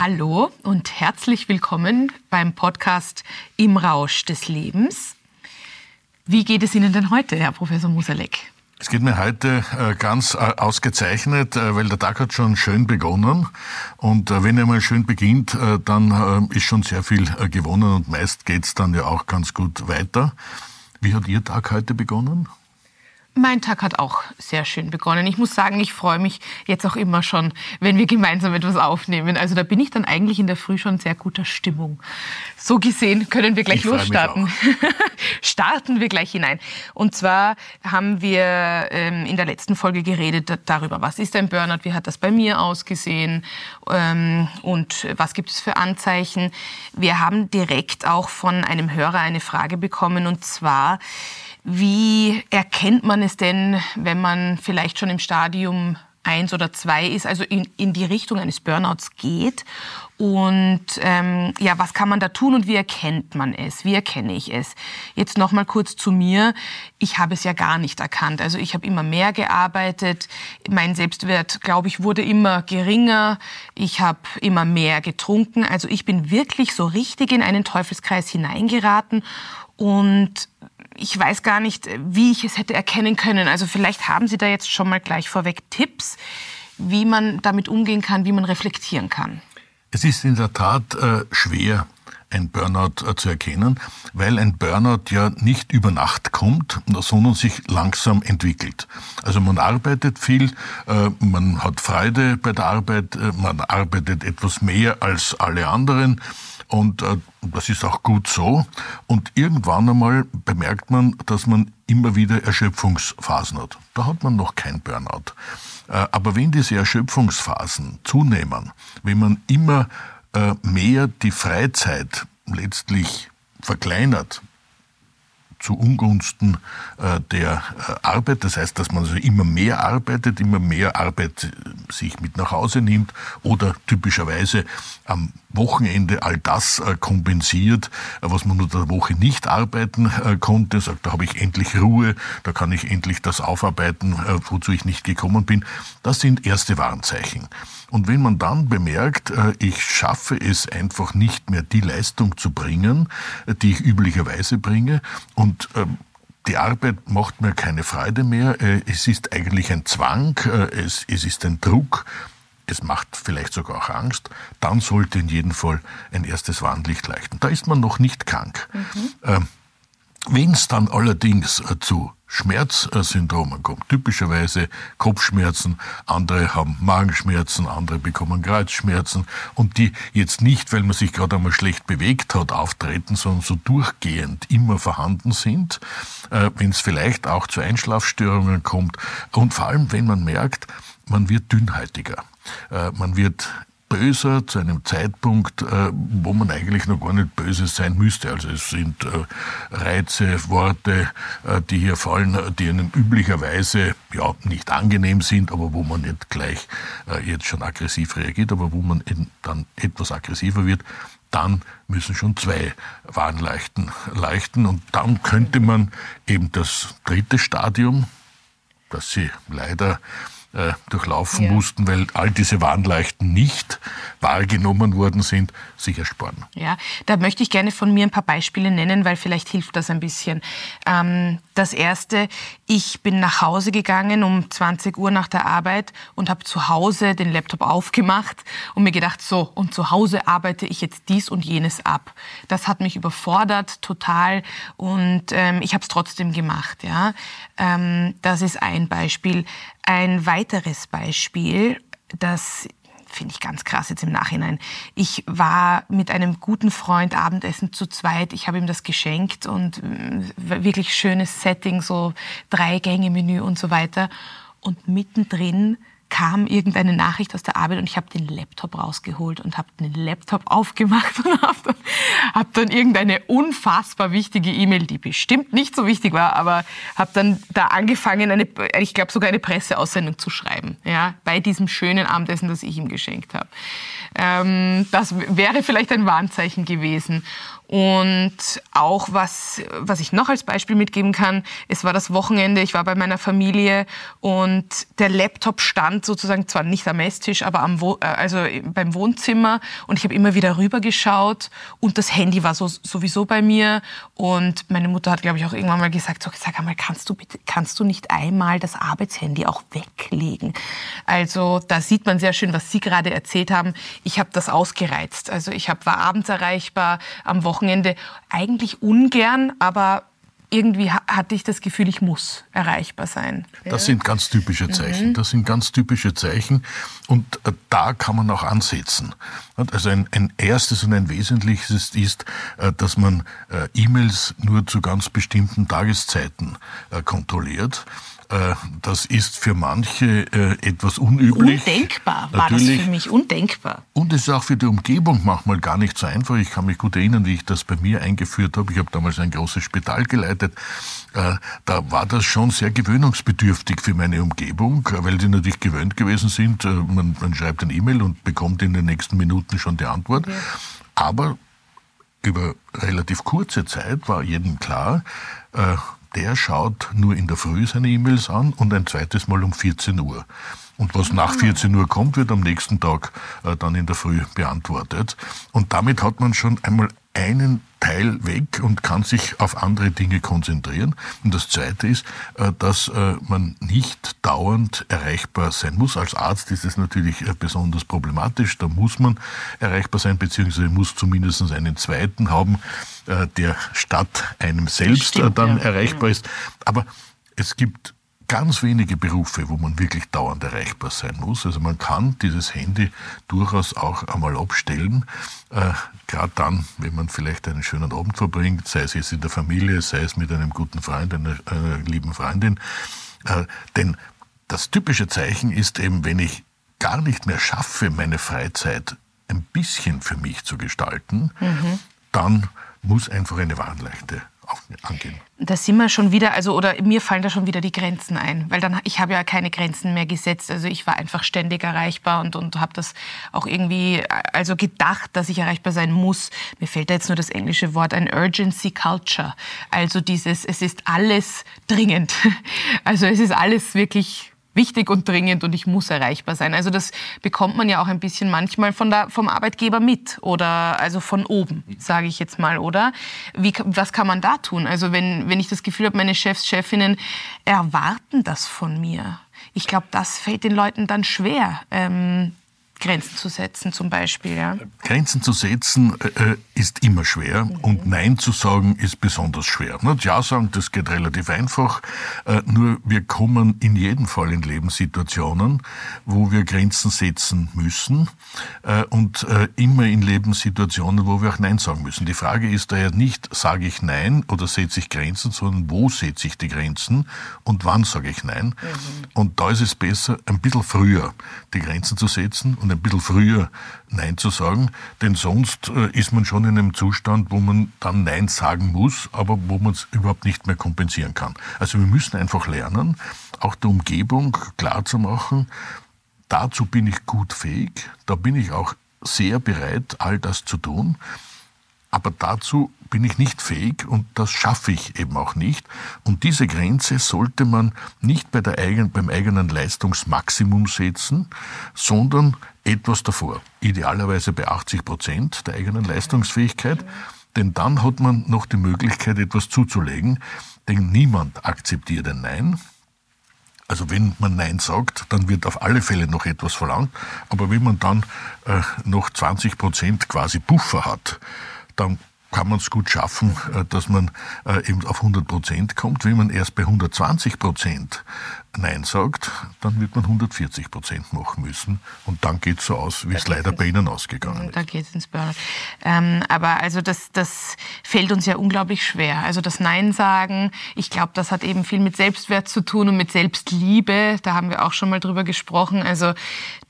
Hallo und herzlich willkommen beim Podcast Im Rausch des Lebens. Wie geht es Ihnen denn heute, Herr Professor Musalek? Es geht mir heute äh, ganz äh, ausgezeichnet, äh, weil der Tag hat schon schön begonnen. Und wenn er mal schön beginnt, dann ist schon sehr viel gewonnen und meist geht es dann ja auch ganz gut weiter. Wie hat Ihr Tag heute begonnen? Mein Tag hat auch sehr schön begonnen. Ich muss sagen, ich freue mich jetzt auch immer schon, wenn wir gemeinsam etwas aufnehmen. Also da bin ich dann eigentlich in der Früh schon sehr guter Stimmung. So gesehen können wir gleich ich losstarten. Starten wir gleich hinein. Und zwar haben wir ähm, in der letzten Folge geredet darüber, was ist ein Burnout, wie hat das bei mir ausgesehen ähm, und was gibt es für Anzeichen. Wir haben direkt auch von einem Hörer eine Frage bekommen und zwar, wie erkennt man es denn, wenn man vielleicht schon im Stadium eins oder zwei ist, also in, in die Richtung eines Burnouts geht? Und ähm, ja, was kann man da tun und wie erkennt man es? Wie erkenne ich es? Jetzt noch mal kurz zu mir. Ich habe es ja gar nicht erkannt. Also ich habe immer mehr gearbeitet. Mein Selbstwert, glaube ich, wurde immer geringer. Ich habe immer mehr getrunken. Also ich bin wirklich so richtig in einen Teufelskreis hineingeraten und ich weiß gar nicht, wie ich es hätte erkennen können. Also vielleicht haben Sie da jetzt schon mal gleich vorweg Tipps, wie man damit umgehen kann, wie man reflektieren kann. Es ist in der Tat äh, schwer, ein Burnout äh, zu erkennen, weil ein Burnout ja nicht über Nacht kommt, sondern sich langsam entwickelt. Also man arbeitet viel, äh, man hat Freude bei der Arbeit, äh, man arbeitet etwas mehr als alle anderen und äh, das ist auch gut so. Und irgendwann einmal bemerkt man, dass man immer wieder Erschöpfungsphasen hat. Da hat man noch kein Burnout. Äh, aber wenn diese Erschöpfungsphasen zunehmen, wenn man immer äh, mehr die Freizeit letztlich verkleinert, zu Ungunsten äh, der äh, Arbeit. Das heißt, dass man also immer mehr arbeitet, immer mehr Arbeit äh, sich mit nach Hause nimmt oder typischerweise am Wochenende all das kompensiert, was man unter der Woche nicht arbeiten konnte. Sagt, da habe ich endlich Ruhe, da kann ich endlich das aufarbeiten, wozu ich nicht gekommen bin. Das sind erste Warnzeichen. Und wenn man dann bemerkt, ich schaffe es einfach nicht mehr, die Leistung zu bringen, die ich üblicherweise bringe, und ähm, die Arbeit macht mir keine Freude mehr, es ist eigentlich ein Zwang, es, es ist ein Druck, es macht vielleicht sogar auch Angst, dann sollte in jedem Fall ein erstes Warnlicht leuchten. Da ist man noch nicht krank. Mhm. Ähm, Wenn es dann allerdings äh, zu Schmerzsyndromen kommt, typischerweise Kopfschmerzen, andere haben Magenschmerzen, andere bekommen Kreuzschmerzen und die jetzt nicht, weil man sich gerade einmal schlecht bewegt hat, auftreten, sondern so durchgehend immer vorhanden sind, äh, wenn es vielleicht auch zu Einschlafstörungen kommt und vor allem, wenn man merkt, man wird dünnhäutiger. Äh, man wird böser zu einem Zeitpunkt, äh, wo man eigentlich noch gar nicht böse sein müsste. Also es sind äh, Reize, Worte, die hier fallen, die einem üblicherweise ja nicht angenehm sind, aber wo man nicht gleich jetzt schon aggressiv reagiert, aber wo man dann etwas aggressiver wird. Dann müssen schon zwei Warnleuchten leuchten und dann könnte man eben das dritte Stadium, das Sie leider äh, durchlaufen ja. mussten, weil all diese Warnleuchten nicht wahrgenommen worden sind, sich ersparen. Ja, da möchte ich gerne von mir ein paar Beispiele nennen, weil vielleicht hilft das ein bisschen. Ähm, das erste, ich bin nach Hause gegangen um 20 Uhr nach der Arbeit und habe zu Hause den Laptop aufgemacht und mir gedacht, so, und zu Hause arbeite ich jetzt dies und jenes ab. Das hat mich überfordert total und ähm, ich habe es trotzdem gemacht. Ja, ähm, das ist ein Beispiel. Ein weiteres Beispiel, das finde ich ganz krass jetzt im Nachhinein. Ich war mit einem guten Freund Abendessen zu zweit. Ich habe ihm das geschenkt und äh, wirklich schönes Setting, so drei Gänge Menü und so weiter. Und mittendrin kam irgendeine Nachricht aus der Arbeit und ich habe den Laptop rausgeholt und habe den Laptop aufgemacht und habe dann, hab dann irgendeine unfassbar wichtige E-Mail, die bestimmt nicht so wichtig war, aber habe dann da angefangen, eine, ich glaube sogar eine Presseaussendung zu schreiben, ja, bei diesem schönen Abendessen, das ich ihm geschenkt habe. Ähm, das wäre vielleicht ein Warnzeichen gewesen. Und auch was, was ich noch als Beispiel mitgeben kann, es war das Wochenende, ich war bei meiner Familie und der Laptop stand sozusagen zwar nicht am Esstisch, aber am Wo äh, also beim Wohnzimmer und ich habe immer wieder rübergeschaut und das Handy war so, sowieso bei mir und meine Mutter hat, glaube ich, auch irgendwann mal gesagt, so, sag einmal, kannst du bitte, kannst du nicht einmal das Arbeitshandy auch weglegen? Also da sieht man sehr schön, was Sie gerade erzählt haben. Ich habe das ausgereizt. Also ich hab, war abends erreichbar, am Wochenende Wochenende eigentlich ungern, aber irgendwie hatte ich das Gefühl, ich muss erreichbar sein. Das sind ganz typische Zeichen. Mhm. Das sind ganz typische Zeichen. Und äh, da kann man auch ansetzen. Also ein, ein erstes und ein wesentliches ist, äh, dass man äh, E-Mails nur zu ganz bestimmten Tageszeiten kontrolliert. Äh, das ist für manche äh, etwas unüblich. Undenkbar war Natürlich. das für mich, undenkbar. Und es ist auch für die Umgebung manchmal gar nicht so einfach. Ich kann mich gut erinnern, wie ich das bei mir eingeführt habe. Ich habe damals ein großes Spital geleitet. Äh, da war das schon sehr gewöhnungsbedürftig für meine Umgebung, weil die natürlich gewöhnt gewesen sind. Man, man schreibt ein E-Mail und bekommt in den nächsten Minuten schon die Antwort. Ja. Aber über relativ kurze Zeit war jedem klar, der schaut nur in der Früh seine E-Mails an und ein zweites Mal um 14 Uhr. Und was nach 14 ah. Uhr kommt, wird am nächsten Tag äh, dann in der Früh beantwortet. Und damit hat man schon einmal einen Teil weg und kann sich auf andere Dinge konzentrieren. Und das Zweite ist, äh, dass äh, man nicht dauernd erreichbar sein muss. Als Arzt ist es natürlich äh, besonders problematisch. Da muss man erreichbar sein, beziehungsweise muss zumindest einen zweiten haben, der statt einem selbst Stimmt, dann ja. erreichbar ist. Aber es gibt ganz wenige Berufe, wo man wirklich dauernd erreichbar sein muss. Also man kann dieses Handy durchaus auch einmal abstellen, äh, gerade dann, wenn man vielleicht einen schönen Abend verbringt, sei es jetzt in der Familie, sei es mit einem guten Freund, einer, einer lieben Freundin. Äh, denn das typische Zeichen ist eben, wenn ich gar nicht mehr schaffe, meine Freizeit ein bisschen für mich zu gestalten, mhm. dann muss einfach eine Warnleuchte angehen. Da sind wir schon wieder, also oder mir fallen da schon wieder die Grenzen ein, weil dann ich habe ja keine Grenzen mehr gesetzt. Also ich war einfach ständig erreichbar und und habe das auch irgendwie also gedacht, dass ich erreichbar sein muss. Mir fällt da jetzt nur das englische Wort ein Urgency Culture. Also dieses es ist alles dringend. Also es ist alles wirklich wichtig und dringend und ich muss erreichbar sein. Also das bekommt man ja auch ein bisschen manchmal von der, vom Arbeitgeber mit oder also von oben, sage ich jetzt mal, oder? Wie, was kann man da tun? Also wenn, wenn ich das Gefühl habe, meine Chefs, Chefinnen erwarten das von mir. Ich glaube, das fällt den Leuten dann schwer. Ähm, Grenzen zu setzen zum Beispiel. Ja? Grenzen zu setzen äh, ist immer schwer mhm. und Nein zu sagen ist besonders schwer. Nicht Ja sagen, das geht relativ einfach, äh, nur wir kommen in jedem Fall in Lebenssituationen, wo wir Grenzen setzen müssen äh, und äh, immer in Lebenssituationen, wo wir auch Nein sagen müssen. Die Frage ist daher nicht, sage ich Nein oder setze ich Grenzen, sondern wo setze ich die Grenzen und wann sage ich Nein. Mhm. Und da ist es besser, ein bisschen früher die Grenzen zu setzen und ein bisschen früher Nein zu sagen, denn sonst äh, ist man schon in einem Zustand, wo man dann Nein sagen muss, aber wo man es überhaupt nicht mehr kompensieren kann. Also wir müssen einfach lernen, auch der Umgebung klarzumachen, dazu bin ich gut fähig, da bin ich auch sehr bereit, all das zu tun. Aber dazu bin ich nicht fähig und das schaffe ich eben auch nicht. Und diese Grenze sollte man nicht bei der eigenen, beim eigenen Leistungsmaximum setzen, sondern etwas davor. Idealerweise bei 80 Prozent der eigenen Leistungsfähigkeit. Denn dann hat man noch die Möglichkeit, etwas zuzulegen. Denn niemand akzeptiert ein Nein. Also wenn man Nein sagt, dann wird auf alle Fälle noch etwas verlangt. Aber wenn man dann äh, noch 20 Prozent quasi Puffer hat, dann kann man es gut schaffen, äh, dass man äh, eben auf 100 Prozent kommt. Wenn man erst bei 120 Prozent Nein sagt, dann wird man 140 Prozent machen müssen. Und dann geht es so aus, wie es leider bei Ihnen ausgegangen ist. Da geht es ins Burnout. Ähm, aber also das, das fällt uns ja unglaublich schwer. Also das Nein sagen, ich glaube, das hat eben viel mit Selbstwert zu tun und mit Selbstliebe. Da haben wir auch schon mal drüber gesprochen. Also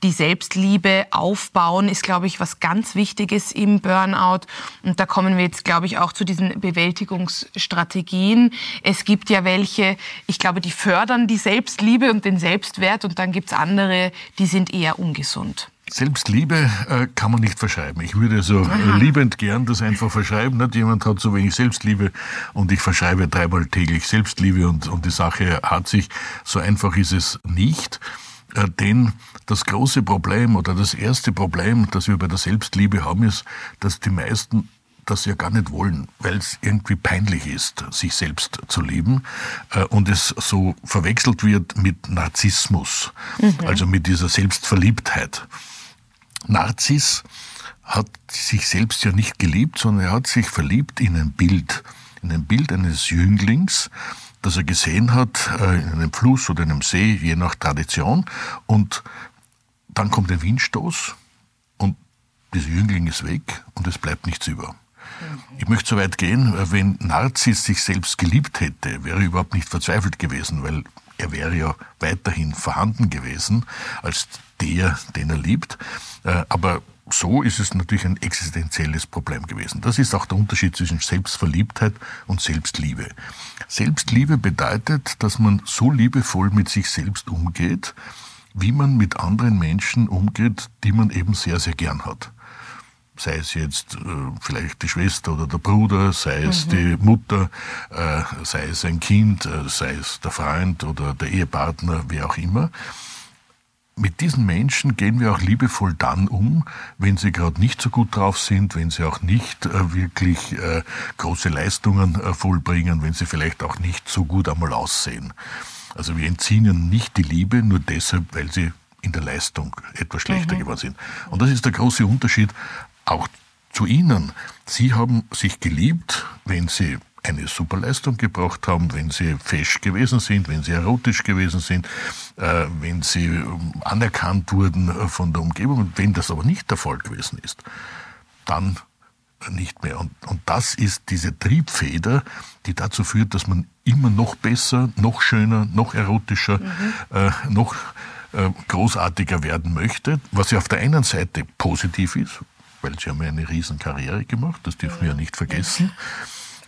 die Selbstliebe aufbauen ist, glaube ich, was ganz Wichtiges im Burnout. Und da kommen wir jetzt, glaube ich, auch zu diesen Bewältigungsstrategien. Es gibt ja welche, ich glaube, die fördern die Selbstliebe Selbstliebe und den Selbstwert und dann gibt es andere, die sind eher ungesund. Selbstliebe äh, kann man nicht verschreiben. Ich würde so äh, liebend gern das einfach verschreiben. Nicht? Jemand hat so wenig Selbstliebe und ich verschreibe dreimal täglich Selbstliebe und, und die Sache hat sich. So einfach ist es nicht. Äh, denn das große Problem oder das erste Problem, das wir bei der Selbstliebe haben, ist, dass die meisten das ja gar nicht wollen, weil es irgendwie peinlich ist, sich selbst zu lieben äh, und es so verwechselt wird mit Narzissmus, mhm. also mit dieser Selbstverliebtheit. Narziss hat sich selbst ja nicht geliebt, sondern er hat sich verliebt in ein Bild, in ein Bild eines Jünglings, das er gesehen hat äh, in einem Fluss oder einem See, je nach Tradition. Und dann kommt ein Windstoß und dieser Jüngling ist weg und es bleibt nichts über. Ich möchte so weit gehen, wenn Narziss sich selbst geliebt hätte, wäre er überhaupt nicht verzweifelt gewesen, weil er wäre ja weiterhin vorhanden gewesen als der, den er liebt. Äh, aber so ist es natürlich ein existenzielles Problem gewesen. Das ist auch der Unterschied zwischen Selbstverliebtheit und Selbstliebe. Selbstliebe bedeutet, dass man so liebevoll mit sich selbst umgeht, wie man mit anderen Menschen umgeht, die man eben sehr, sehr gern hat sei es jetzt äh, vielleicht die Schwester oder der Bruder, sei es mhm. die Mutter, äh, sei es ein Kind, äh, sei es der Freund oder der Ehepartner, wie auch immer. Mit diesen Menschen gehen wir auch liebevoll dann um, wenn sie gerade nicht so gut drauf sind, wenn sie auch nicht äh, wirklich äh, große Leistungen äh, vollbringen, wenn sie vielleicht auch nicht so gut einmal aussehen. Also wir entziehen ihnen nicht die Liebe nur deshalb, weil sie in der Leistung etwas schlechter mhm. geworden sind. Und das ist der große Unterschied auch zu Ihnen. Sie haben sich geliebt, wenn Sie eine Superleistung gebracht haben, wenn sie fesch gewesen sind, wenn sie erotisch gewesen sind, äh, wenn sie ähm, anerkannt wurden äh, von der Umgebung. Wenn das aber nicht der Fall gewesen ist, dann nicht mehr. Und, und das ist diese Triebfeder, die dazu führt, dass man immer noch besser, noch schöner, noch erotischer, mhm. äh, noch äh, großartiger werden möchte, was ja auf der einen Seite positiv ist, weil sie haben ja eine Riesenkarriere gemacht, das dürfen wir ja nicht vergessen.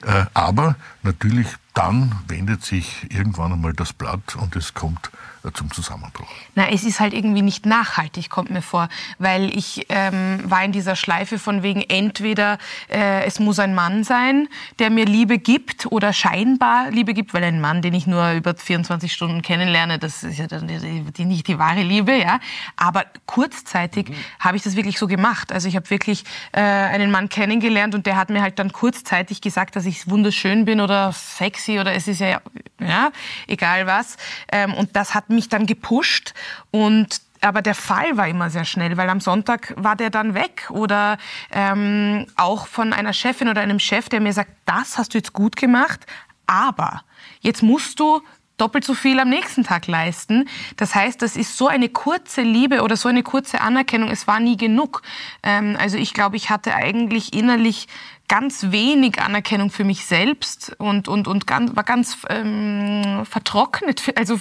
Äh, aber natürlich dann wendet sich irgendwann einmal das Blatt und es kommt äh, zum Zusammenbruch. Na, es ist halt irgendwie nicht nachhaltig, kommt mir vor, weil ich ähm, war in dieser Schleife von wegen entweder äh, es muss ein Mann sein, der mir Liebe gibt oder scheinbar Liebe gibt, weil ein Mann, den ich nur über 24 Stunden kennenlerne, das ist ja dann die, die, nicht die wahre Liebe, ja. Aber kurzzeitig mhm. habe ich das wirklich so gemacht. Also ich habe wirklich äh, einen Mann kennengelernt und der hat mir halt dann kurzzeitig gesagt, dass ich wunderschön bin oder sexy oder es ist ja, ja egal was. Ähm, und das hat mich dann gepusht und aber der Fall war immer sehr schnell, weil am Sonntag war der dann weg oder ähm, auch von einer Chefin oder einem Chef, der mir sagt, das hast du jetzt gut gemacht, aber jetzt musst du doppelt so viel am nächsten Tag leisten. Das heißt, das ist so eine kurze Liebe oder so eine kurze Anerkennung. Es war nie genug. Ähm, also ich glaube, ich hatte eigentlich innerlich ganz wenig Anerkennung für mich selbst und, und, und ganz, war ganz ähm, vertrocknet, also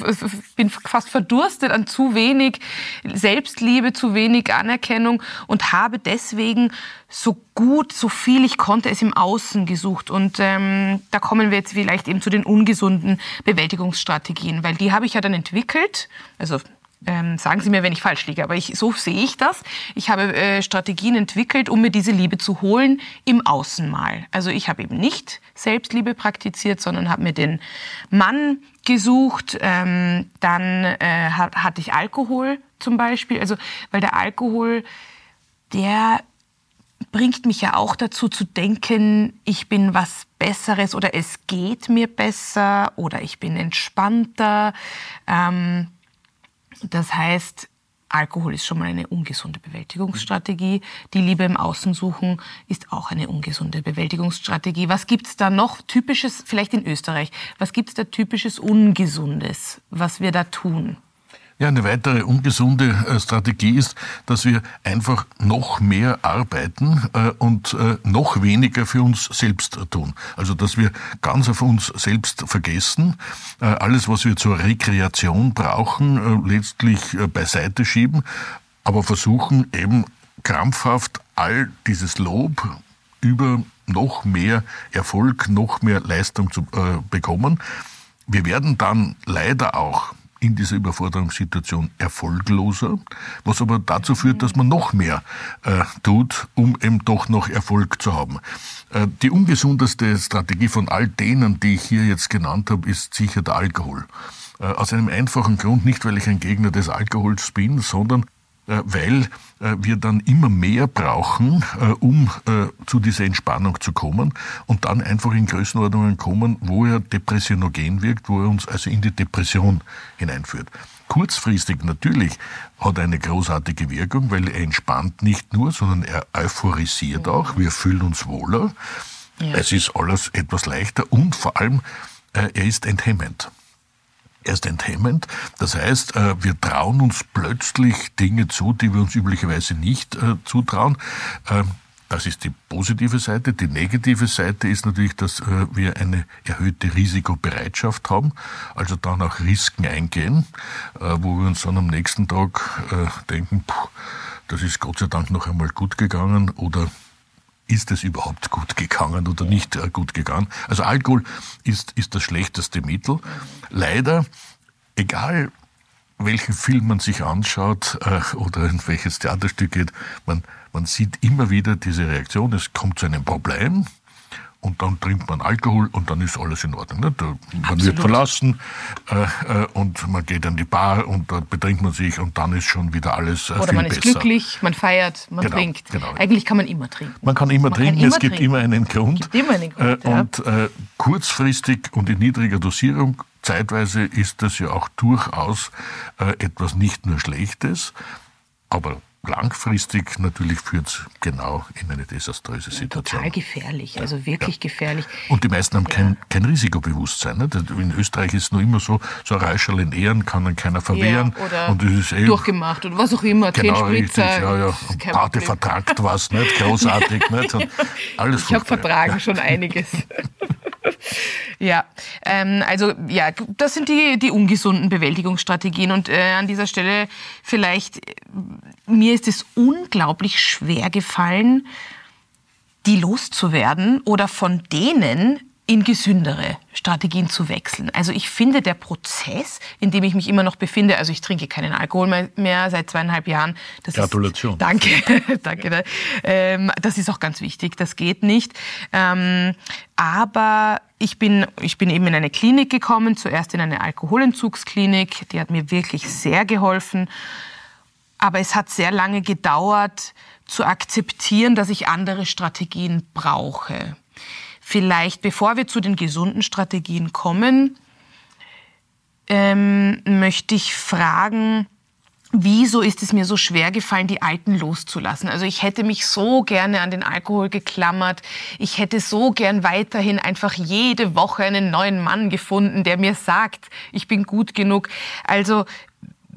bin fast verdurstet an zu wenig Selbstliebe, zu wenig Anerkennung und habe deswegen so gut, so viel ich konnte es im Außen gesucht. Und ähm, da kommen wir jetzt vielleicht eben zu den ungesunden Bewältigungsstrategien, weil die habe ich ja dann entwickelt, also Ähm, sagen Sie mir, wenn ich falsch liege, aber ich, so sehe ich das. Ich habe äh, Strategien entwickelt, um mir diese Liebe zu holen im Außen mal. Also ich habe eben nicht Selbstliebe praktiziert, sondern habe mir den Mann gesucht. Ähm, dann äh, hatte ich Alkohol zum Beispiel. Also weil der Alkohol, der bringt mich ja auch dazu zu denken, ich bin was Besseres oder es geht mir besser oder ich bin entspannter. Ähm, das heißt, Alkohol ist schon mal eine ungesunde Bewältigungsstrategie. Die Liebe im Außen suchen ist auch eine ungesunde Bewältigungsstrategie. Was gibt's da noch typisches, vielleicht in Österreich, was gibt's da typisches Ungesundes, was wir da tun? Ja, eine weitere ungesunde äh, Strategie ist, dass wir einfach noch mehr arbeiten äh, und äh, noch weniger für uns selbst tun. Also, dass wir ganz auf uns selbst vergessen, alles, was wir zur Rekreation brauchen, letztlich beiseite schieben, aber versuchen eben krampfhaft all dieses Lob über noch mehr Erfolg, noch mehr Leistung zu bekommen. Wir werden dann leider auch in dieser Überforderungssituation erfolgloser, was aber dazu führt, dass man noch mehr äh, tut, um eben doch noch Erfolg zu haben. Äh, die ungesundeste Strategie von all denen, die ich hier jetzt genannt habe, ist sicher der Alkohol. Äh, aus einem einfachen Grund, nicht weil ich ein Gegner des Alkohols bin, sondern weil äh, wir dann immer mehr brauchen, äh, um zu dieser Entspannung zu kommen und dann einfach in Größenordnungen kommen, wo er depressionogen wirkt, wo er uns also in die Depression hineinführt. Kurzfristig natürlich hat eine großartige Wirkung, weil er entspannt nicht nur, sondern er euphorisiert auch. Wir fühlen uns wohler. Ja. Es ist alles etwas leichter und vor allem, er ist enthemmend erst enthemmend. Das heißt, äh, wir trauen uns plötzlich Dinge zu, die wir uns üblicherweise nicht äh, zutrauen. Ähm, das ist die positive Seite. Die negative Seite ist natürlich, dass äh, wir eine erhöhte Risikobereitschaft haben, also dann auch Risiken eingehen, wo wir uns dann am nächsten Tag denken, das ist Gott sei Dank noch einmal gut gegangen oder ist es überhaupt gut gegangen oder nicht äh, gut gegangen. Also Alkohol ist, ist das schlechteste Mittel. Leider, egal welchen Film man sich anschaut äh, oder in welches Theaterstück geht, man, man sieht immer wieder diese Reaktion, es kommt zu einem Problem, und dann trinkt man Alkohol und dann ist alles in Ordnung. Ne? Man Absolut. wird verlassen äh, äh, und man geht an die Bar und da betrinkt man sich und dann ist schon wieder alles äh, Oder viel man ist besser. glücklich, man feiert, man genau, trinkt. Genau. Eigentlich kann man immer trinken. Man kann immer man trinken, kann immer es gibt trinken. immer einen Grund. Es gibt immer einen Grund äh, und äh, kurzfristig und in niedriger Dosierung Zeitweise ist das ja auch durchaus äh, etwas nicht nur Schlechtes, aber langfristig natürlich führt es genau in eine desaströse Situation. Total gefährlich, also wirklich ja. gefährlich. Und die meisten haben ja. kein, kein Risikobewusstsein. Ne? In Österreich ist es nur immer so, so ein Räuscherl in Ehren kann dann keiner verwehren. Ja, oder und ist eh durchgemacht oder was auch immer, genau, richtig, ja, ja. Und Pate vertragt was, nicht? großartig. nicht? Und alles ich habe vertragen schon einiges. ja, ähm, also ja, das sind die, die ungesunden Bewältigungsstrategien. Und äh, an dieser Stelle vielleicht, äh, mir ist es unglaublich schwer gefallen, die loszuwerden oder von denen in gesündere Strategien zu wechseln. Also ich finde, der Prozess, in dem ich mich immer noch befinde, also ich trinke keinen Alkohol mehr seit zweieinhalb Jahren. Das Gratulation. Ist, danke, danke. Ähm, das ist auch ganz wichtig, das geht nicht. Ähm, aber ich bin, ich bin eben in eine Klinik gekommen, zuerst in eine Alkoholentzugsklinik, die hat mir wirklich sehr geholfen. Aber es hat sehr lange gedauert, zu akzeptieren, dass ich andere Strategien brauche. Vielleicht, bevor wir zu den gesunden Strategien kommen, ähm, möchte ich fragen, wieso ist es mir so schwer gefallen, die Alten loszulassen? Also ich hätte mich so gerne an den Alkohol geklammert. Ich hätte so gern weiterhin einfach jede Woche einen neuen Mann gefunden, der mir sagt, ich bin gut genug. Also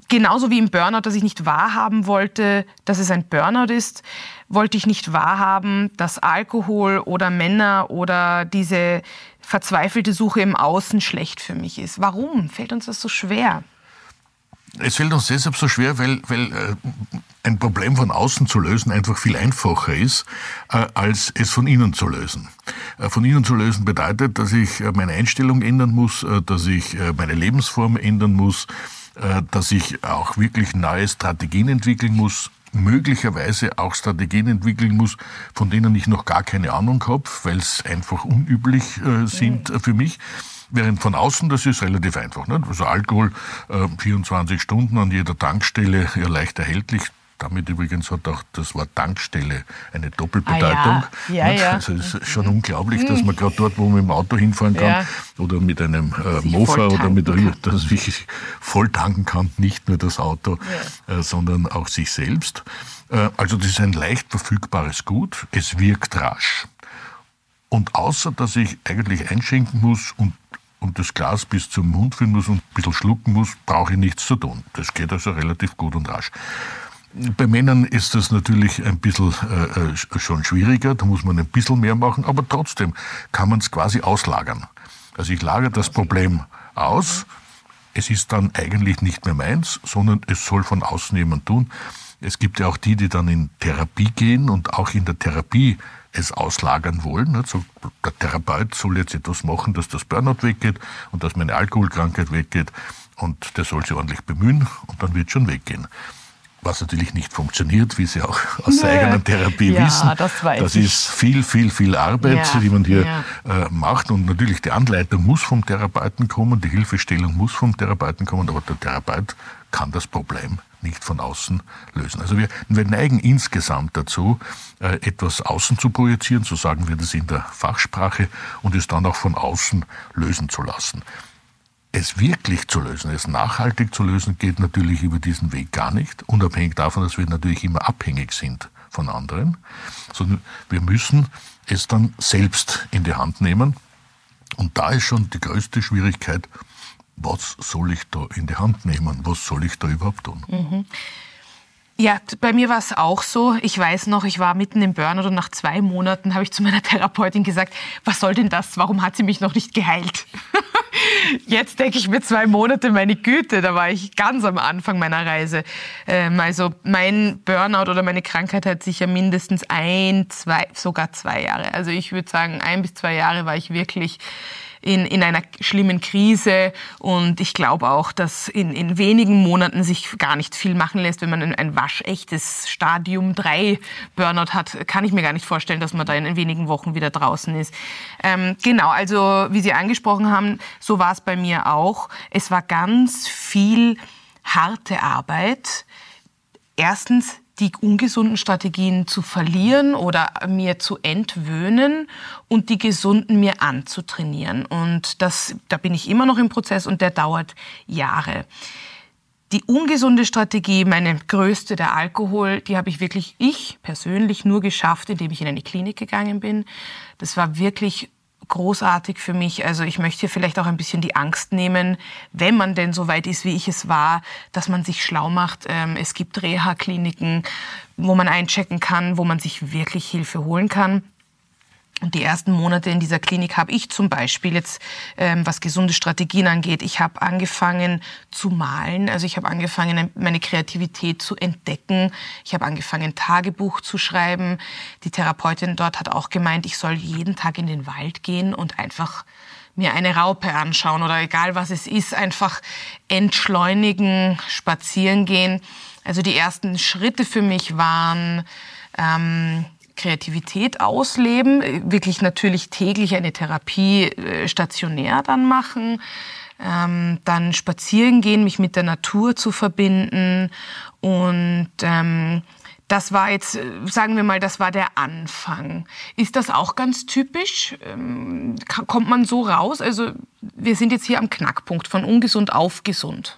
genauso wie im Burnout, dass ich nicht wahrhaben wollte, dass es ein Burnout ist, wollte ich nicht wahrhaben, dass Alkohol oder Männer oder diese verzweifelte Suche im Außen schlecht für mich ist. Warum fällt uns das so schwer? Es fällt uns deshalb so schwer, weil, weil äh, ein Problem von außen zu lösen einfach viel einfacher ist, äh, als es von innen zu lösen. Äh, von innen zu lösen bedeutet, dass ich meine Einstellung ändern muss, dass ich meine Lebensform ändern muss, dass ich auch wirklich neue Strategien entwickeln muss, möglicherweise auch Strategien entwickeln muss, von denen ich noch gar keine Ahnung habe, weil es einfach unüblich äh, sind mhm. für mich. Während von außen, das ist relativ einfach. Nicht? Also Alkohol äh, 24 Stunden an jeder Tankstelle, ja leicht erhältlich. Damit übrigens hat auch das Wort Tankstelle eine Doppelbedeutung. Ah, ja. Ja, ja. Also es ist schon unglaublich, dass man gerade dort, wo man mit dem Auto hinfahren kann oder mit einem äh, Mofa oder mit einem, dass ich voll tanken kann, nicht nur das Auto, äh, sondern auch sich selbst. Äh, also das ist ein leicht verfügbares Gut. Es wirkt rasch. Und außer, dass ich eigentlich einschenken muss und und das Glas bis zum Mund führen muss und ein bisschen schlucken muss, brauche ich nichts zu tun. Das geht also relativ gut und rasch. Bei Männern ist das natürlich ein bisschen äh, äh, schon schwieriger, da muss man ein bisschen mehr machen, aber trotzdem kann man es quasi auslagern. Also ich lagere das Problem aus, es ist dann eigentlich nicht mehr meins, sondern es soll von außen jemand tun. Es gibt ja auch die, die dann in Therapie gehen und auch in der Therapie es auslagern wollen. Also der Therapeut soll jetzt etwas machen, dass das Burnout weggeht und dass meine Alkoholkrankheit weggeht und der soll sich ordentlich bemühen und dann wird schon weggehen was natürlich nicht funktioniert, wie Sie auch aus der eigenen Therapie ja, wissen. Das, das ist viel, viel, viel Arbeit, ja, die man hier ja. äh, macht. Und natürlich die Anleitung muss vom Therapeuten kommen, die Hilfestellung muss vom Therapeuten kommen, aber der Therapeut kann das Problem nicht von außen lösen. Also wir, wir neigen insgesamt dazu, äh, etwas außen zu projizieren, so sagen wir das in der Fachsprache, und es dann auch von außen lösen zu lassen. Es wirklich zu lösen, es nachhaltig zu lösen, geht natürlich über diesen Weg gar nicht, unabhängig davon, dass wir natürlich immer abhängig sind von anderen, sondern wir müssen es dann selbst in die Hand nehmen. Und da ist schon die größte Schwierigkeit, was soll ich da in die Hand nehmen? Was soll ich da überhaupt tun? Mhm. Ja, bei mir war es auch so. Ich weiß noch, ich war mitten im Burnout und nach zwei Monaten habe ich zu meiner Therapeutin gesagt, was soll denn das? Warum hat sie mich noch nicht geheilt? Jetzt denke ich mir zwei Monate, meine Güte, da war ich ganz am Anfang meiner Reise. Ähm, also mein Burnout oder meine Krankheit hat sicher mindestens ein, zwei, sogar zwei Jahre. Also ich würde sagen, ein bis zwei Jahre war ich wirklich in, in einer schlimmen Krise. Und ich glaube auch, dass in, in wenigen Monaten sich gar nicht viel machen lässt, wenn man ein, ein waschechtes Stadium 3 Burnout hat. Kann ich mir gar nicht vorstellen, dass man da in wenigen Wochen wieder draußen ist. Ähm, genau, also wie Sie angesprochen haben, so war es bei mir auch. Es war ganz viel harte Arbeit. Erstens die ungesunden Strategien zu verlieren oder mir zu entwöhnen und die gesunden mir anzutrainieren. Und das, da bin ich immer noch im Prozess und der dauert Jahre. Die ungesunde Strategie, meine größte, der Alkohol, die habe ich wirklich, ich persönlich nur geschafft, indem ich in eine Klinik gegangen bin. Das war wirklich großartig für mich. Also ich möchte hier vielleicht auch ein bisschen die Angst nehmen, wenn man denn so weit ist, wie ich es war, dass man sich schlau macht. Ähm, es gibt Reha-Kliniken, wo man einchecken kann, wo man sich wirklich Hilfe holen kann. Und die ersten Monate in dieser Klinik habe ich zum Beispiel jetzt, ähm, was gesunde Strategien angeht, ich habe angefangen zu malen. Also ich habe angefangen, meine Kreativität zu entdecken. Ich habe angefangen, Tagebuch zu schreiben. Die Therapeutin dort hat auch gemeint, ich soll jeden Tag in den Wald gehen und einfach mir eine Raupe anschauen oder egal was es ist, einfach entschleunigen, spazieren gehen. Also die ersten Schritte für mich waren, ähm, Kreativität ausleben, wirklich natürlich täglich eine Therapie äh, stationär dann machen, ähm, dann spazieren gehen, mich mit der Natur zu verbinden und ähm, das war jetzt, äh, sagen wir mal, das war der Anfang. Ist das auch ganz typisch? Ähm, kommt man so raus? Also wir sind jetzt hier am Knackpunkt von ungesund auf gesund.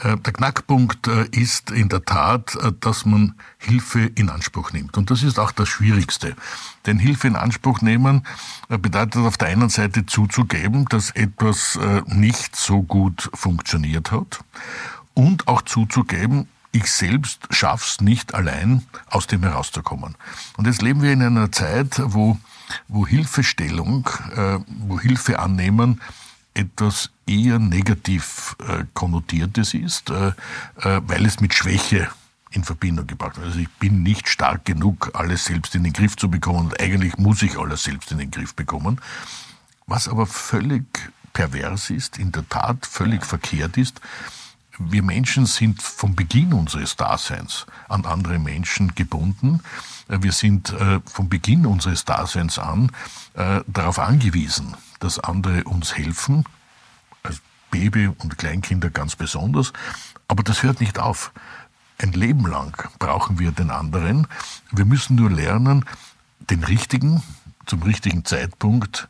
Äh, der Knackpunkt äh, ist in der Tat, äh, dass man Hilfe in Anspruch nimmt. Und das ist auch das Schwierigste. Denn Hilfe in Anspruch nehmen bedeutet auf der einen Seite zuzugeben, dass etwas nicht so gut funktioniert hat und auch zuzugeben, ich selbst schaff's nicht allein, aus dem herauszukommen. Und jetzt leben wir in einer Zeit, wo, wo Hilfestellung, wo Hilfe annehmen, etwas eher negativ äh, konnotiertes ist, äh, äh, weil es mit Schwäche in Verbindung gebracht wird. Also ich bin nicht stark genug, alles selbst in den Griff zu bekommen und eigentlich muss ich alles selbst in den Griff bekommen. Was aber völlig pervers ist, in der Tat völlig verkehrt ist, wir Menschen sind vom Beginn unseres Daseins an andere Menschen gebunden. Äh, wir sind äh, vom Beginn unseres Daseins an äh, darauf angewiesen, dass andere uns helfen, Baby und Kleinkinder ganz besonders. Aber das hört nicht auf. Ein Leben lang brauchen wir den anderen. Wir müssen nur lernen, den richtigen zum richtigen Zeitpunkt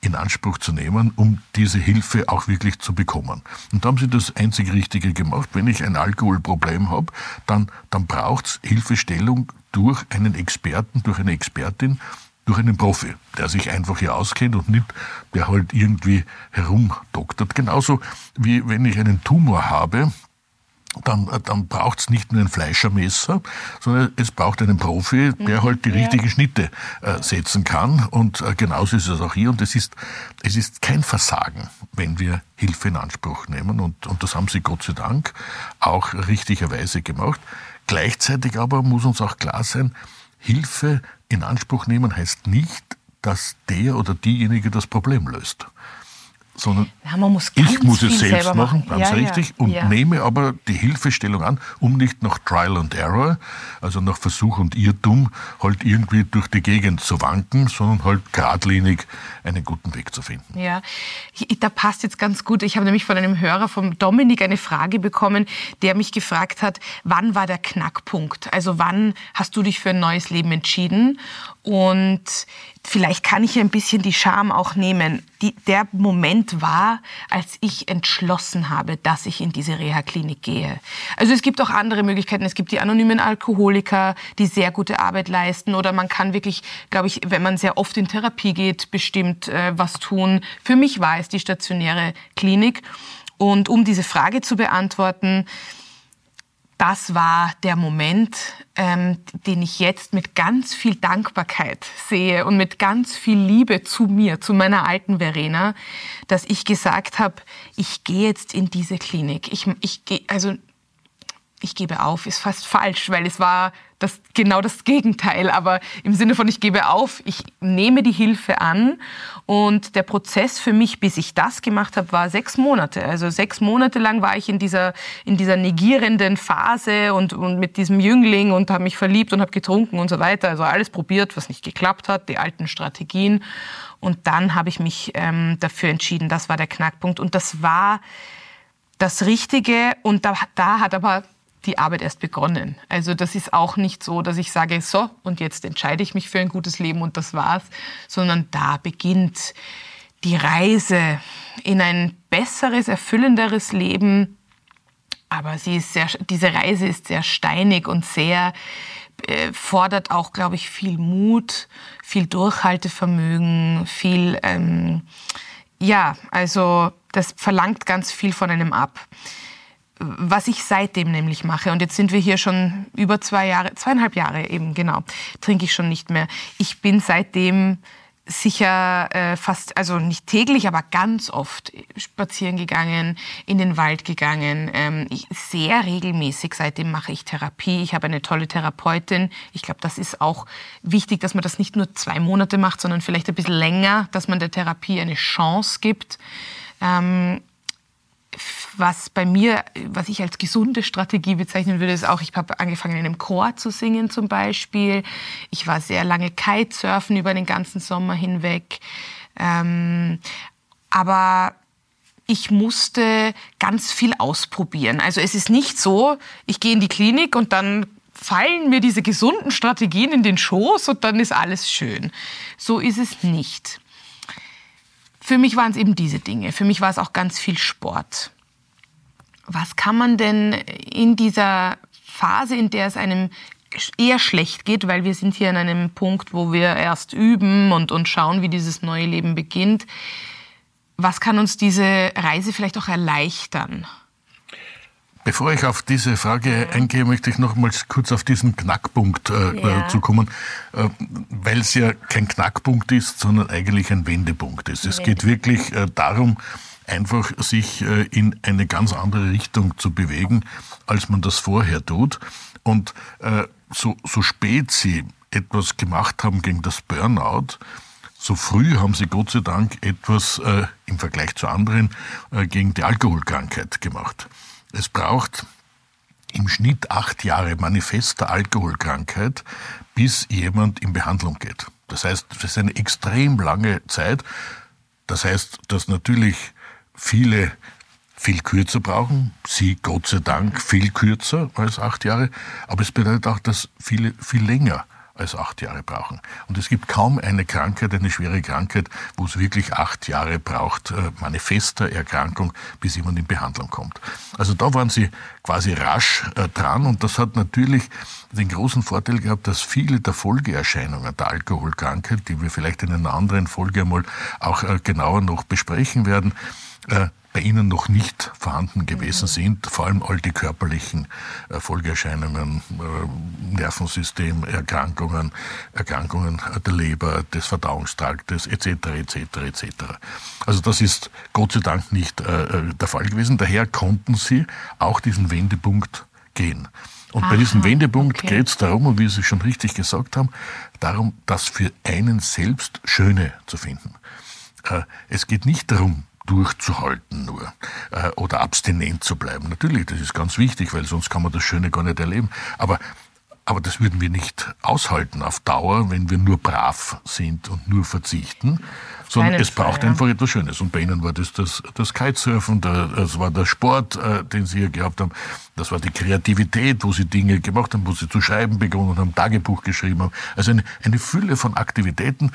in Anspruch zu nehmen, um diese Hilfe auch wirklich zu bekommen. Und da haben sie das einzig Richtige gemacht. Wenn ich ein Alkoholproblem habe, dann, dann braucht es Hilfestellung durch einen Experten, durch eine Expertin, durch einen Profi, der sich einfach hier auskennt und nicht, der halt irgendwie herumdoktert. Genauso wie wenn ich einen Tumor habe, dann, dann braucht es nicht nur ein Fleischermesser, sondern es braucht einen Profi, der halt die richtigen Schnitte äh, setzen kann. Und äh, genauso ist es auch hier. Und es ist, es ist kein Versagen, wenn wir Hilfe in Anspruch nehmen. Und, und das haben sie Gott sei Dank auch richtigerweise gemacht. Gleichzeitig aber muss uns auch klar sein, Hilfe in Anspruch nehmen heißt nicht, dass der oder diejenige das Problem löst sondern ja, ich muss es selbst machen, machen, ganz ja, richtig, ja, und nehme aber die Hilfestellung an, um nicht nach Trial and Error, also nach Versuch und Irrtum, halt irgendwie durch die Gegend zu wanken, sondern halt geradlinig einen guten Weg zu finden. Ja, da passt jetzt ganz gut. Ich habe nämlich von einem Hörer, vom Dominik, eine Frage bekommen, der mich gefragt hat, wann war der Knackpunkt? Also wann hast du dich für ein neues Leben entschieden? Und vielleicht kann ich ein bisschen die Scham auch nehmen. Die, der Moment war, als ich entschlossen habe, dass ich in diese Reha-Klinik gehe. Also es gibt auch andere Möglichkeiten. Es gibt die anonymen Alkoholiker, die sehr gute Arbeit leisten. Oder man kann wirklich, glaube ich, wenn man sehr oft in Therapie geht, bestimmt äh, was tun. Für mich war es die stationäre Klinik. Und um diese Frage zu beantworten, das war der Moment, ähm, den ich jetzt mit ganz viel Dankbarkeit sehe und mit ganz viel Liebe zu mir, zu meiner alten Verena, dass ich gesagt habe, ich gehe jetzt in diese Klinik. Ich, ich gehe, also ich gebe auf, ist fast falsch, weil es war das, genau das Gegenteil. Aber im Sinne von, ich gebe auf, ich nehme die Hilfe an. Und der Prozess für mich, bis ich das gemacht habe, war sechs Monate. Also sechs Monate lang war ich in dieser, in dieser negierenden Phase und, und mit diesem Jüngling und habe mich verliebt und habe getrunken und so weiter. Also alles probiert, was nicht geklappt hat, die alten Strategien. Und dann habe ich mich ähm, dafür entschieden, das war der Knackpunkt. Und das war das Richtige. Und da, da hat aber die Arbeit erst begonnen. Also das ist auch nicht so, dass ich sage, so, und jetzt entscheide ich mich für ein gutes Leben und das war's, sondern da beginnt die Reise in ein besseres, erfüllenderes Leben. Aber sie ist sehr, diese Reise ist sehr steinig und sehr, äh, fordert auch, glaube ich, viel Mut, viel Durchhaltevermögen, viel, ähm, ja, also das verlangt ganz viel von einem ab was ich seitdem nämlich mache, und jetzt sind wir hier schon über zwei Jahre, zweieinhalb Jahre eben, genau, trinke ich schon nicht mehr. Ich bin seitdem sicher äh, fast, also nicht täglich, aber ganz oft spazieren gegangen, in den Wald gegangen. Ähm, ich, sehr regelmäßig, seitdem mache ich Therapie. Ich habe eine tolle Therapeutin. Ich glaube, das ist auch wichtig, dass man das nicht nur zwei Monate macht, sondern vielleicht ein bisschen länger, dass man der Therapie eine Chance gibt. Ähm, was bei mir, was ich als gesunde Strategie bezeichnen würde, ist auch, ich habe angefangen in einem Chor zu singen zum Beispiel. Ich war sehr lange Kitesurfen über den ganzen Sommer hinweg. Ähm, aber ich musste ganz viel ausprobieren. Also es ist nicht so, ich gehe in die Klinik und dann fallen mir diese gesunden Strategien in den Schoß und dann ist alles schön. So ist es nicht. Für mich waren es eben diese Dinge. Für mich war es auch ganz viel Sport. Was kann man denn in dieser Phase, in der es einem eher schlecht geht, weil wir sind hier an einem Punkt, wo wir erst üben und, und schauen, wie dieses neue Leben beginnt. Was kann uns diese Reise vielleicht auch erleichtern? Bevor ich auf diese Frage eingehe, möchte ich nochmals kurz auf diesen Knackpunkt äh, ja. zu kommen, äh, weil es ja kein Knackpunkt ist, sondern eigentlich ein Wendepunkt ist. Es geht wirklich äh, darum, einfach sich äh, in eine ganz andere Richtung zu bewegen, als man das vorher tut. Und äh, so, so spät sie etwas gemacht haben gegen das Burnout, so früh haben sie Gott sei Dank etwas äh, im Vergleich zu anderen äh, gegen die Alkoholkrankheit gemacht. Es braucht im Schnitt acht Jahre manifester Alkoholkrankheit, bis jemand in Behandlung geht. Das heißt, das ist eine extrem lange Zeit. Das heißt, dass natürlich viele viel kürzer brauchen. Sie, Gott sei Dank, viel kürzer als acht Jahre. Aber es bedeutet auch, dass viele viel länger als acht Jahre brauchen. Und es gibt kaum eine Krankheit, eine schwere Krankheit, wo es wirklich acht Jahre braucht, äh, manifester Erkrankung, bis jemand in Behandlung kommt. Also da waren sie quasi rasch äh, dran und das hat natürlich den großen Vorteil gehabt, dass viele der Folgeerscheinungen der Alkoholkrankheit, die wir vielleicht in einer anderen Folge einmal auch äh, genauer noch besprechen werden, bei Ihnen noch nicht vorhanden gewesen sind, vor allem all die körperlichen äh, Folgeerscheinungen, äh, Nervensystemerkrankungen, Erkrankungen der Leber, des Verdauungstraktes etc. etc. etc. Also das ist Gott sei Dank nicht äh, der Fall gewesen. Daher konnten Sie auch diesen Wendepunkt gehen. Und Aha, bei diesem Wendepunkt okay. geht es darum, und wie Sie schon richtig gesagt haben, darum, das für einen selbst Schöne zu finden. Es geht nicht darum, durchzuhalten nur äh, oder abstinent zu bleiben. Natürlich, das ist ganz wichtig, weil sonst kann man das Schöne gar nicht erleben. Aber, aber das würden wir nicht aushalten auf Dauer, wenn wir nur brav sind und nur verzichten, sondern es braucht Fall, ja. einfach etwas Schönes. Und bei Ihnen war das das, das Kitesurfen, das war der Sport, äh, den Sie hier gehabt haben, das war die Kreativität, wo Sie Dinge gemacht haben, wo Sie zu schreiben begonnen haben, Tagebuch geschrieben haben. Also eine, eine Fülle von Aktivitäten,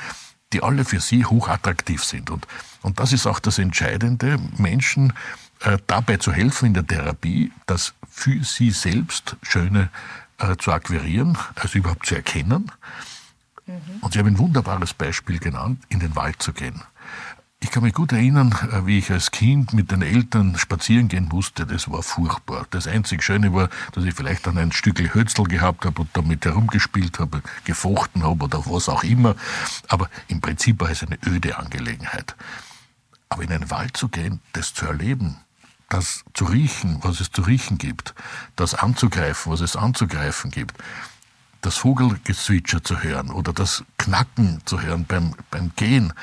die alle für Sie hochattraktiv sind. Und und das ist auch das Entscheidende, Menschen äh, dabei zu helfen in der Therapie, das für sie selbst Schöne äh, zu akquirieren, also überhaupt zu erkennen. Mhm. Und Sie haben ein wunderbares Beispiel genannt, in den Wald zu gehen. Ich kann mich gut erinnern, äh, wie ich als Kind mit den Eltern spazieren gehen musste. Das war furchtbar. Das einzig Schöne war, dass ich vielleicht dann ein Stück Hölzel gehabt habe und damit herumgespielt habe, gefochten habe oder was auch immer. Aber im Prinzip war es eine öde Angelegenheit. Aber in einen Wald zu gehen, das zu erleben, das zu riechen, was es zu riechen gibt, das anzugreifen, was es anzugreifen gibt, das Vogelgezwitscher zu hören oder das Knacken zu hören beim, beim Gehen,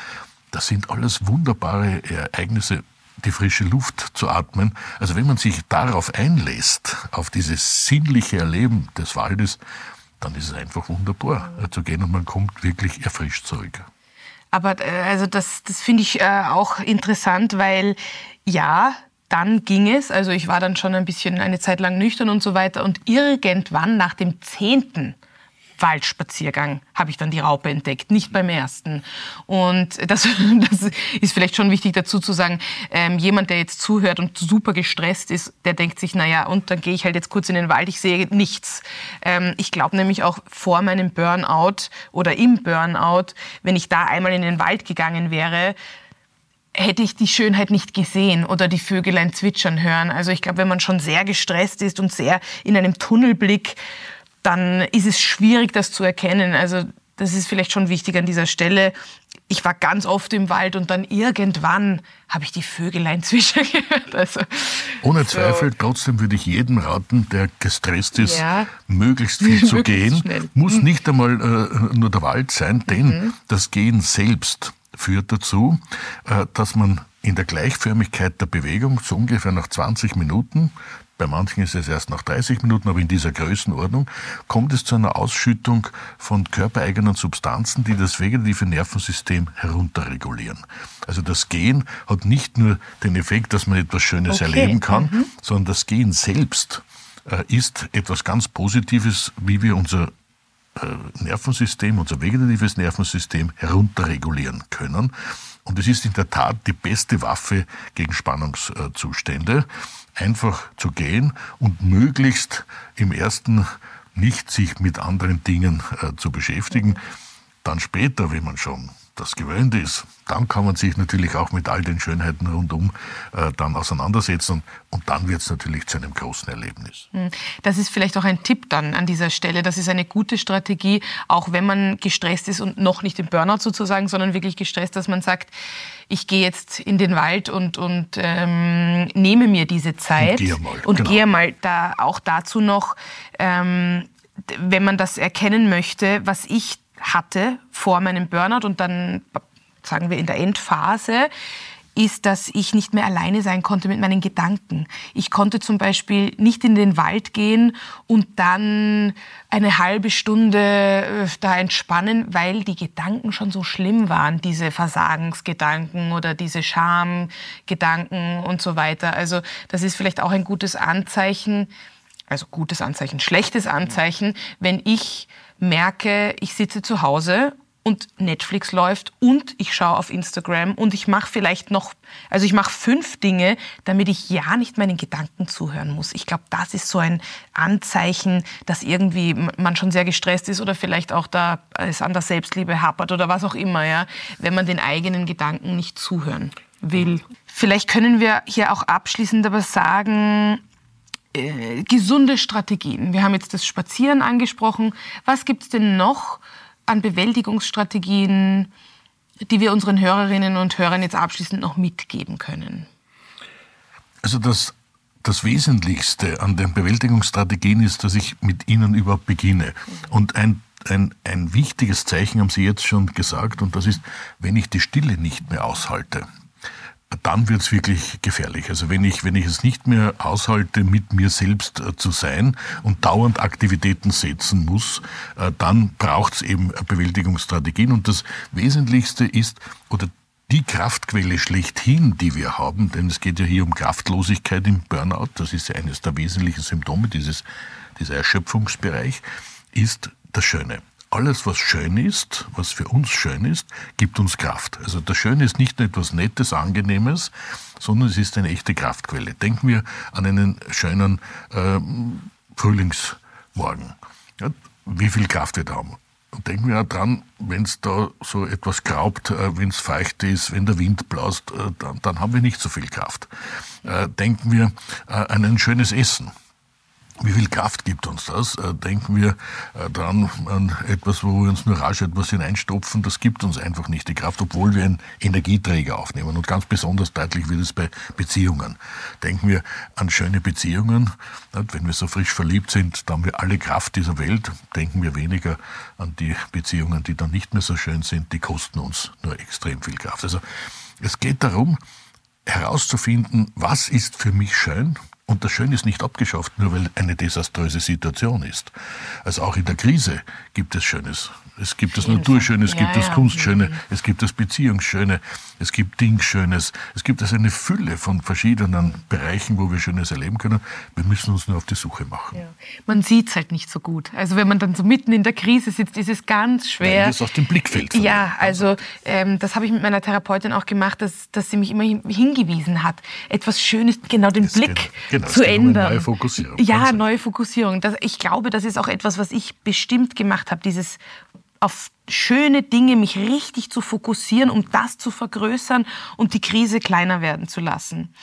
das sind alles wunderbare Ereignisse, die frische Luft zu atmen. Also wenn man sich darauf einlässt, auf dieses sinnliche Erleben des Waldes, dann ist es einfach wunderbar zu gehen und man kommt wirklich erfrischt zurück. Aber äh, also das, das finde ich äh, auch interessant, weil ja, dann ging es. Also ich war dann schon ein bisschen eine Zeit lang nüchtern und so weiter. Und irgendwann nach dem zehnten Waldspaziergang habe ich dann die Raupe entdeckt, nicht beim ersten. Und das, das ist vielleicht schon wichtig dazu zu sagen, ähm, jemand, der jetzt zuhört und super gestresst ist, der denkt sich, naja, und dann gehe ich halt jetzt kurz in den Wald, ich sehe nichts. Ähm, ich glaube nämlich auch vor meinem Burnout oder im Burnout, wenn ich da einmal in den Wald gegangen wäre, hätte ich die Schönheit nicht gesehen oder die Vögelein zwitschern hören. Also ich glaube, wenn man schon sehr gestresst ist und sehr in einem Tunnelblick dann ist es schwierig, das zu erkennen. Also das ist vielleicht schon wichtig an dieser Stelle. Ich war ganz oft im Wald und dann irgendwann habe ich die Vögelein zwischen gehört. Also, Ohne so. Zweifel, trotzdem würde ich jedem raten, der gestresst ist, ja. möglichst viel zu gehen. Schnell. Muss mhm. nicht einmal äh, nur der Wald sein, denn mhm. das Gehen selbst führt dazu, äh, dass man in der Gleichförmigkeit der Bewegung so ungefähr nach 20 Minuten bei manchen ist es erst nach 30 Minuten, aber in dieser Größenordnung kommt es zu einer Ausschüttung von körpereigenen Substanzen, die das vegetative Nervensystem herunterregulieren. Also das Gehen hat nicht nur den Effekt, dass man etwas Schönes okay. erleben kann, mhm. sondern das Gehen selbst äh, ist etwas ganz Positives, wie wir unser äh, Nervensystem, unser vegetatives Nervensystem herunterregulieren können. Und es ist in der Tat die beste Waffe gegen Spannungszustände einfach zu gehen und möglichst im ersten nicht sich mit anderen Dingen äh, zu beschäftigen. Dann später, wenn man schon das gewöhnt ist, dann kann man sich natürlich auch mit all den Schönheiten rundum äh, dann auseinandersetzen und dann wird es natürlich zu einem großen Erlebnis. Hm. Das ist vielleicht auch ein Tipp dann an dieser Stelle. Das ist eine gute Strategie, auch wenn man gestresst ist und noch nicht im Burnout sozusagen, sondern wirklich gestresst, dass man sagt, ich gehe jetzt in den Wald und, und ähm, nehme mir diese Zeit und gehe mal, und genau. gehe mal da auch dazu noch, ähm, wenn man das erkennen möchte, was ich hatte vor meinem Burnout und dann, sagen wir, in der Endphase. Ist, dass ich nicht mehr alleine sein konnte mit meinen Gedanken. Ich konnte zum Beispiel nicht in den Wald gehen und dann eine halbe Stunde äh, da entspannen, weil die Gedanken schon so schlimm waren, diese Versagensgedanken oder diese Schamgedanken und so weiter. Also das ist vielleicht auch ein gutes Anzeichen, also gutes Anzeichen, schlechtes Anzeichen, wenn ich merke, ich sitze zu Hause und Netflix läuft und ich schaue auf Instagram und ich mache vielleicht noch, also ich mache fünf Dinge, damit ich ja nicht meinen Gedanken zuhören muss. Ich glaube, das ist so ein Anzeichen, dass irgendwie man schon sehr gestresst ist oder vielleicht auch da es an der Selbstliebe hapert oder was auch immer, ja, wenn man den eigenen Gedanken nicht zuhören will. Vielleicht können wir hier auch abschließend aber sagen, äh, gesunde Strategien. Wir haben jetzt das Spazieren angesprochen. Was gibt es denn noch? An Bewältigungsstrategien, die wir unseren Hörerinnen und Hörern jetzt abschließend noch mitgeben können? Also das, das Wesentlichste an den Bewältigungsstrategien ist, dass ich mit ihnen überhaupt beginne. Und ein, ein, ein wichtiges Zeichen haben Sie jetzt schon gesagt, und das ist, wenn ich die Stille nicht mehr aushalte dann wird's wirklich gefährlich. Also wenn ich, wenn ich es nicht mehr aushalte, mit mir selbst äh, zu sein und dauernd Aktivitäten setzen muss, äh, dann braucht's eben Bewältigungsstrategien. Und das Wesentlichste ist, oder die Kraftquelle schlechthin, die wir haben, denn es geht ja hier um Kraftlosigkeit im Burnout, das ist ja eines der wesentlichen Symptome, dieses, dieser Erschöpfungsbereich, ist das Schöne alles, was schön ist, was für uns schön ist, gibt uns Kraft. Also das Schöne ist nicht nur etwas Nettes, Angenehmes, sondern es ist eine echte Kraftquelle. Denken wir an einen schönen äh, Frühlingsmorgen. Ja, wie viel Kraft wir da haben. Und denken wir auch dran, wenn es da so etwas graubt, äh, wenn es feucht ist, wenn der Wind blaust, äh, dann, dann, haben wir nicht so viel Kraft. Äh, denken wir äh, an ein schönes Essen. Wie viel Kraft gibt uns das? Äh, denken wir äh, dran an etwas, wo wir uns nur rasch etwas hineinstopfen. Das gibt uns einfach nicht die Kraft, obwohl wir einen Energieträger aufnehmen. Und ganz besonders deutlich wird es bei Beziehungen. Denken wir an schöne Beziehungen. Wenn wir so frisch verliebt sind, dann haben wir alle Kraft dieser Welt. Denken wir weniger an die Beziehungen, die dann nicht mehr so schön sind. Die kosten uns nur extrem viel Kraft. Also es geht darum, herauszufinden, was ist für mich schön und das Schöne ist nicht abgeschafft, nur weil eine desaströse Situation ist. Also auch in der Krise gibt es Schönes. Es gibt das Naturschöne, es ja, gibt das ja. Kunstschöne, mhm. es gibt das Beziehungsschöne, es gibt Dingschönes. Es gibt also eine Fülle von verschiedenen Bereichen, wo wir Schönes erleben können. Wir müssen uns nur auf die Suche machen. Ja. Man sieht es halt nicht so gut. Also wenn man dann so mitten in der Krise sitzt, ist es ganz schwer. Nein, das aus dem Blickfeld. Ja, also ähm, das habe ich mit meiner Therapeutin auch gemacht, dass, dass sie mich immer hingewiesen hat, etwas Schönes, genau den Blick genau, genau, zu ändern. neue Fokussierung. Ja, neue Fokussierung. Das, ich glaube, das ist auch etwas, was ich bestimmt gemacht habe, dieses auf schöne Dinge mich richtig zu fokussieren, um das zu vergrößern und die Krise kleiner werden zu lassen.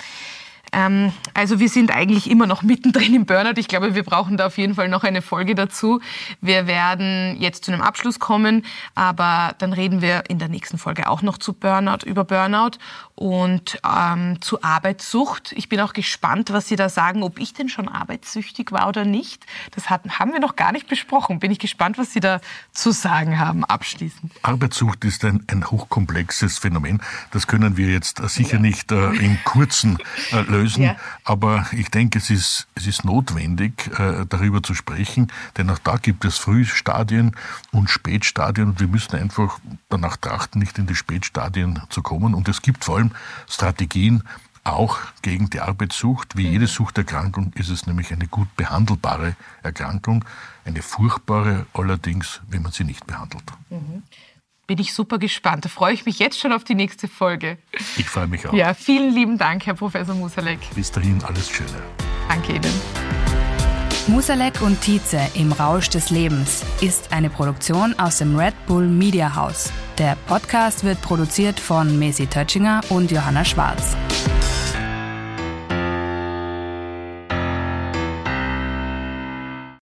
Ähm, also wir sind eigentlich immer noch mittendrin im Burnout. Ich glaube, wir brauchen da auf jeden Fall noch eine Folge dazu. Wir werden jetzt zu einem Abschluss kommen, aber dann reden wir in der nächsten Folge auch noch zu Burnout, über Burnout und ähm, zu Arbeitssucht. Ich bin auch gespannt, was Sie da sagen, ob ich denn schon arbeitssüchtig war oder nicht. Das hatten, haben wir noch gar nicht besprochen. Bin ich gespannt, was Sie da zu sagen haben abschließend. Arbeitssucht ist ein, ein hochkomplexes Phänomen. Das können wir jetzt sicher ja. nicht äh, in kurzen äh, lösen lösen. Ja. Aber ich denke, es ist, es ist notwendig, äh, darüber zu sprechen, denn auch da gibt es Frühstadien und Spätstadien und wir müssen einfach danach trachten, nicht in die Spätstadien zu kommen. Und es gibt vor allem Strategien, auch gegen die Arbeitssucht. Wie jede mhm. Suchterkrankung ist es nämlich eine gut behandelbare Erkrankung, eine furchtbare allerdings, wenn man sie nicht behandelt. Mhm bin ich super gespannt. Da freue ich mich jetzt schon auf die nächste Folge. Ich freue mich auch. Ja, vielen lieben Dank, Herr Professor Musalek. Bis dahin alles Schöne. Danke Ihnen. Musalek und Tietze im Rausch des Lebens ist eine Produktion aus dem Red Bull Media House. Der Podcast wird produziert von Messi Tötschinger und Johanna Schwarz.